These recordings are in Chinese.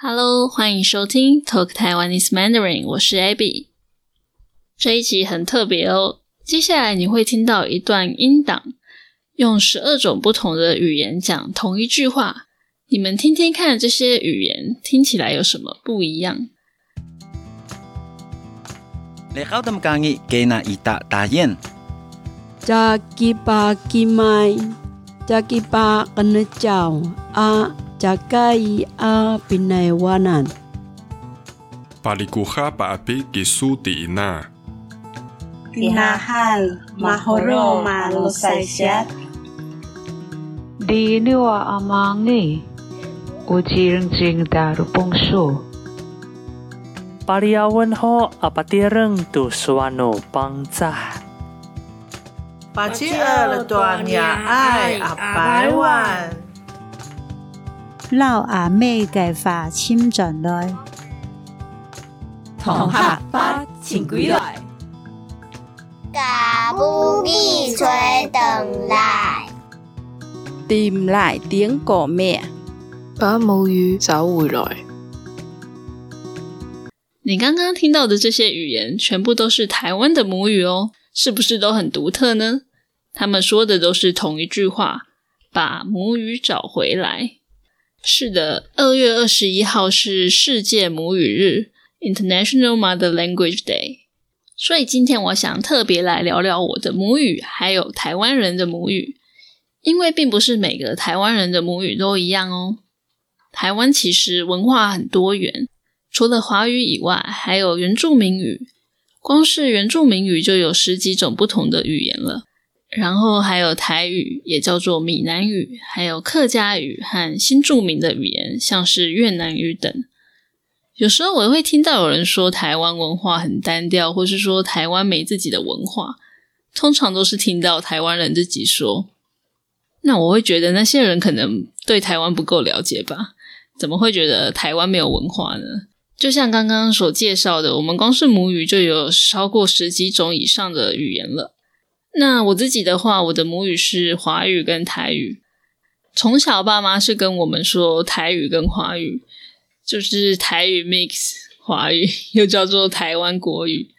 Hello，欢迎收听 Talk Taiwanese Mandarin，我是 Abby。这一集很特别哦，接下来你会听到一段音档，用十二种不同的语言讲同一句话，你们听听看，这些语言听起来有什么不一样？你好，他们讲义给那一大大雁。Jakipa kimai, jakipa kenecau, a jagai a pinaiwanan. Palikuha paapi kisu tiina. Tinahal mahoro malusaisyat. Di niwa amangi. Ujiring jing daru pungsu. Pariawan ho apatireng tu suano pangcah. Paci er tuanya ai apaiwan. 撈阿妹嘅髮簽進來，同學不請歸來。甲母語吹轉來，Tìm lại tiếng của mẹ. 把母語找回來。你刚刚听到的这些语言，全部都是台湾的母语哦，是不是都很独特呢？他们说的都是同一句话，把母语找回来。是的，二月二十一号是世界母语日 （International Mother Language Day），所以今天我想特别来聊聊我的母语，还有台湾人的母语，因为并不是每个台湾人的母语都一样哦。台湾其实文化很多元，除了华语以外，还有原住民语，光是原住民语就有十几种不同的语言了。然后还有台语，也叫做闽南语，还有客家语和新著名的语言，像是越南语等。有时候我会听到有人说台湾文化很单调，或是说台湾没自己的文化，通常都是听到台湾人自己说。那我会觉得那些人可能对台湾不够了解吧？怎么会觉得台湾没有文化呢？就像刚刚所介绍的，我们光是母语就有超过十几种以上的语言了。那我自己的话，我的母语是华语跟台语。从小爸妈是跟我们说台语跟华语，就是台语 mix 华语，又叫做台湾国语。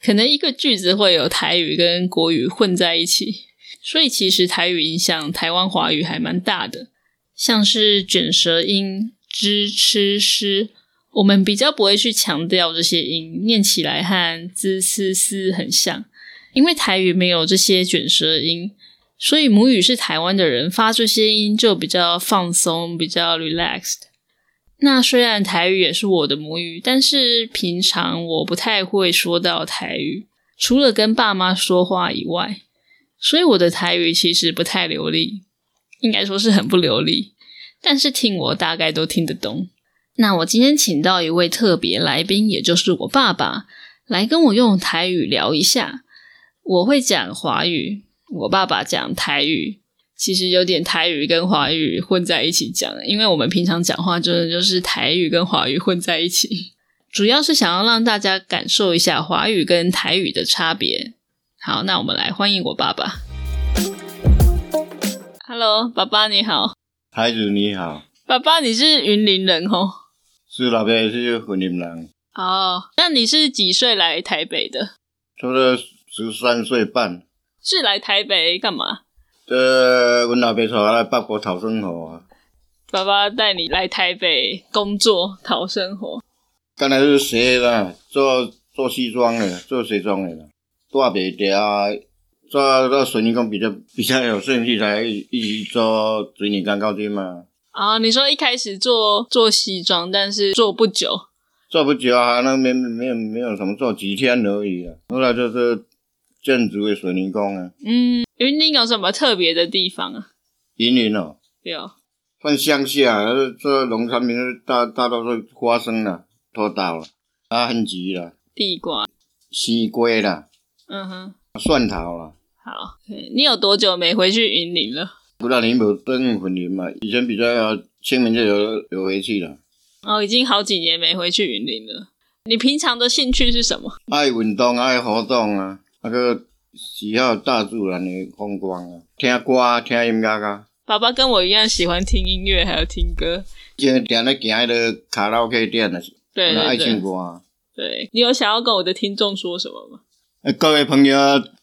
可能一个句子会有台语跟国语混在一起，所以其实台语影响台湾华语还蛮大的。像是卷舌音之、吃、诗，我们比较不会去强调这些音，念起来和滋、思、思很像。因为台语没有这些卷舌音，所以母语是台湾的人发这些音就比较放松，比较 relaxed。那虽然台语也是我的母语，但是平常我不太会说到台语，除了跟爸妈说话以外，所以我的台语其实不太流利，应该说是很不流利。但是听我大概都听得懂。那我今天请到一位特别来宾，也就是我爸爸，来跟我用台语聊一下。我会讲华语，我爸爸讲台语，其实有点台语跟华语混在一起讲，因为我们平常讲话真的就是台语跟华语混在一起，主要是想要让大家感受一下华语跟台语的差别。好，那我们来欢迎我爸爸。Hello，爸爸你好。孩子你好，爸爸你是云林人哦？是老爸是云林人，哦，那你是几岁来台北的？差不多十三岁半。是来台北干嘛？这阮老爸带我来北部讨生活啊。爸爸带你来台北工作讨生活。刚才是学啦，做做西装的，做西装的啦，大白条啊，做做水泥工比较比较有兴趣，才一一直做水泥钢高筋嘛。啊，你说一开始做做西装，但是做不久，做不久啊，那没没有没有什么做几天而已啊。后来就是建筑的水泥工啊。嗯，云林有什么特别的地方啊？云林哦，有，算乡下，这农产品大大多数花生啦、土豆啦、啊番薯啦、地瓜，西瓜啦、嗯哼，蒜头啦。好，你有多久没回去云林了？不到年无登云林嘛，以前比较清明就有有回去了。哦，已经好几年没回去云林了。你平常的兴趣是什么？爱运动，爱活动啊，那个喜好大自然的风光啊，听歌、听音乐啊。爸爸跟我一样喜欢听音乐，还有听歌。就定咧行迄个卡拉 OK 店啊，对对爱唱对，歌。对你有想要跟我的听众说什么吗？啊，各位朋友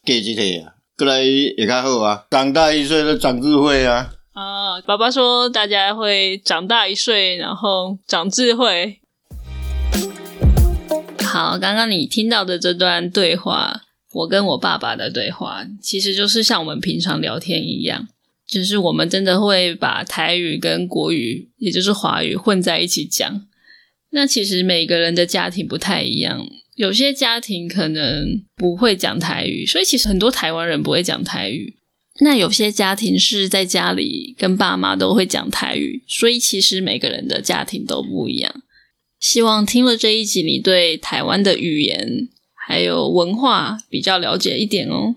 加一体啊，过来也较好啊，长大一岁都长智慧啊。啊，爸爸说大家会长大一岁，然后长智慧。好，刚刚你听到的这段对话，我跟我爸爸的对话，其实就是像我们平常聊天一样，就是我们真的会把台语跟国语，也就是华语混在一起讲。那其实每个人的家庭不太一样，有些家庭可能不会讲台语，所以其实很多台湾人不会讲台语。那有些家庭是在家里跟爸妈都会讲台语，所以其实每个人的家庭都不一样。希望听了这一集，你对台湾的语言还有文化比较了解一点哦。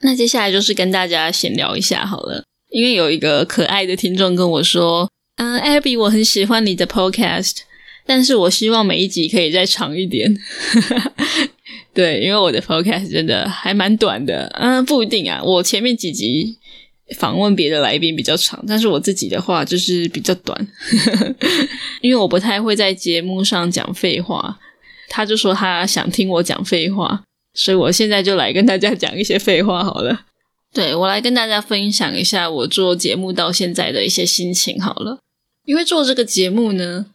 那接下来就是跟大家闲聊一下好了，因为有一个可爱的听众跟我说：“嗯、a b b y 我很喜欢你的 Podcast，但是我希望每一集可以再长一点。”对，因为我的 podcast 真的还蛮短的，嗯，不一定啊。我前面几集访问别的来宾比较长，但是我自己的话就是比较短，因为我不太会在节目上讲废话。他就说他想听我讲废话，所以我现在就来跟大家讲一些废话好了。对我来跟大家分享一下我做节目到现在的一些心情好了。因为做这个节目呢，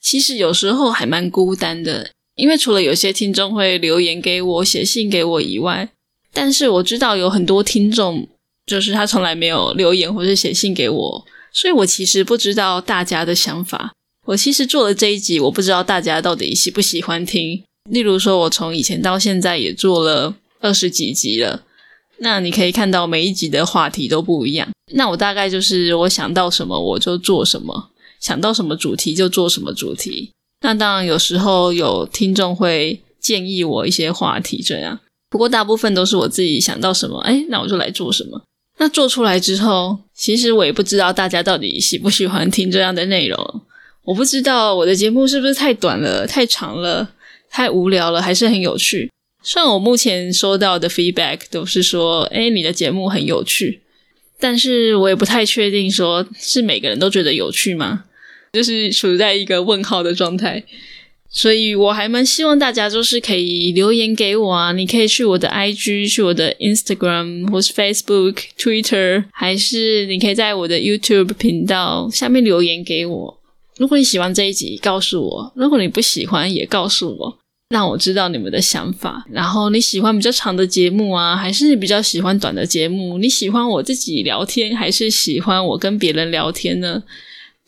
其实有时候还蛮孤单的。因为除了有些听众会留言给我、写信给我以外，但是我知道有很多听众就是他从来没有留言或是写信给我，所以我其实不知道大家的想法。我其实做了这一集，我不知道大家到底喜不喜欢听。例如说，我从以前到现在也做了二十几集了，那你可以看到每一集的话题都不一样。那我大概就是我想到什么我就做什么，想到什么主题就做什么主题。那当然，有时候有听众会建议我一些话题，这样。不过大部分都是我自己想到什么，哎，那我就来做什么。那做出来之后，其实我也不知道大家到底喜不喜欢听这样的内容。我不知道我的节目是不是太短了、太长了、太无聊了，还是很有趣。虽然我目前收到的 feedback 都是说，哎，你的节目很有趣，但是我也不太确定，说是每个人都觉得有趣吗？就是处在一个问号的状态，所以我还蛮希望大家就是可以留言给我啊，你可以去我的 IG、去我的 Instagram 或是 Facebook、Twitter，还是你可以在我的 YouTube 频道下面留言给我。如果你喜欢这一集，告诉我；如果你不喜欢，也告诉我，让我知道你们的想法。然后你喜欢比较长的节目啊，还是你比较喜欢短的节目？你喜欢我自己聊天，还是喜欢我跟别人聊天呢？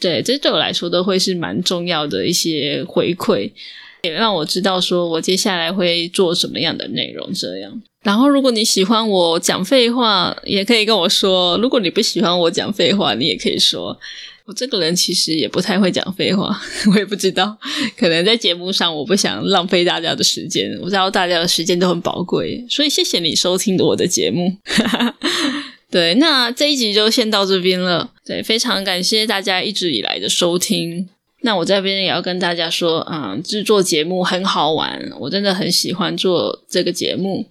对，这对我来说都会是蛮重要的一些回馈，也让我知道说我接下来会做什么样的内容。这样，然后如果你喜欢我讲废话，也可以跟我说；如果你不喜欢我讲废话，你也可以说。我这个人其实也不太会讲废话，我也不知道，可能在节目上我不想浪费大家的时间，我知道大家的时间都很宝贵，所以谢谢你收听我的节目。对，那这一集就先到这边了。对，非常感谢大家一直以来的收听。那我这边也要跟大家说，啊、制作节目很好玩，我真的很喜欢做这个节目。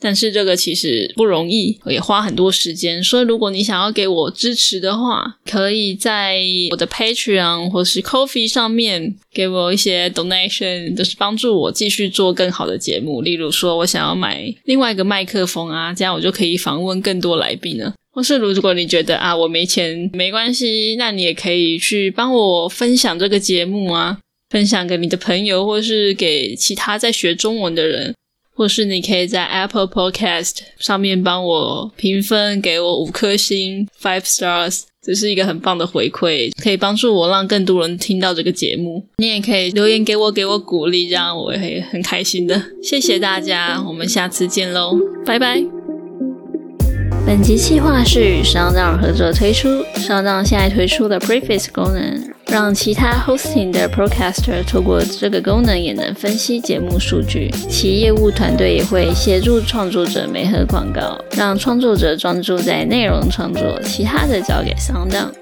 但是这个其实不容易，也花很多时间。所以如果你想要给我支持的话，可以在我的 Patreon 或是 Coffee 上面给我一些 donation，就是帮助我继续做更好的节目。例如说，我想要买另外一个麦克风啊，这样我就可以访问更多来宾了。或是如果你觉得啊我没钱没关系，那你也可以去帮我分享这个节目啊，分享给你的朋友，或是给其他在学中文的人。或是你可以在 Apple Podcast 上面帮我评分，给我五颗星 （five stars），这是一个很棒的回馈，可以帮助我让更多人听到这个节目。你也可以留言给我，给我鼓励，这样我也会很开心的。谢谢大家，我们下次见喽，拜拜。本集企划是与上档合作推出，上档现在推出的 Preface 功能，让其他 hosting 的 podcaster 透过这个功能也能分析节目数据。其业务团队也会协助创作者媒合广告，让创作者专注在内容创作，其他的交给商档。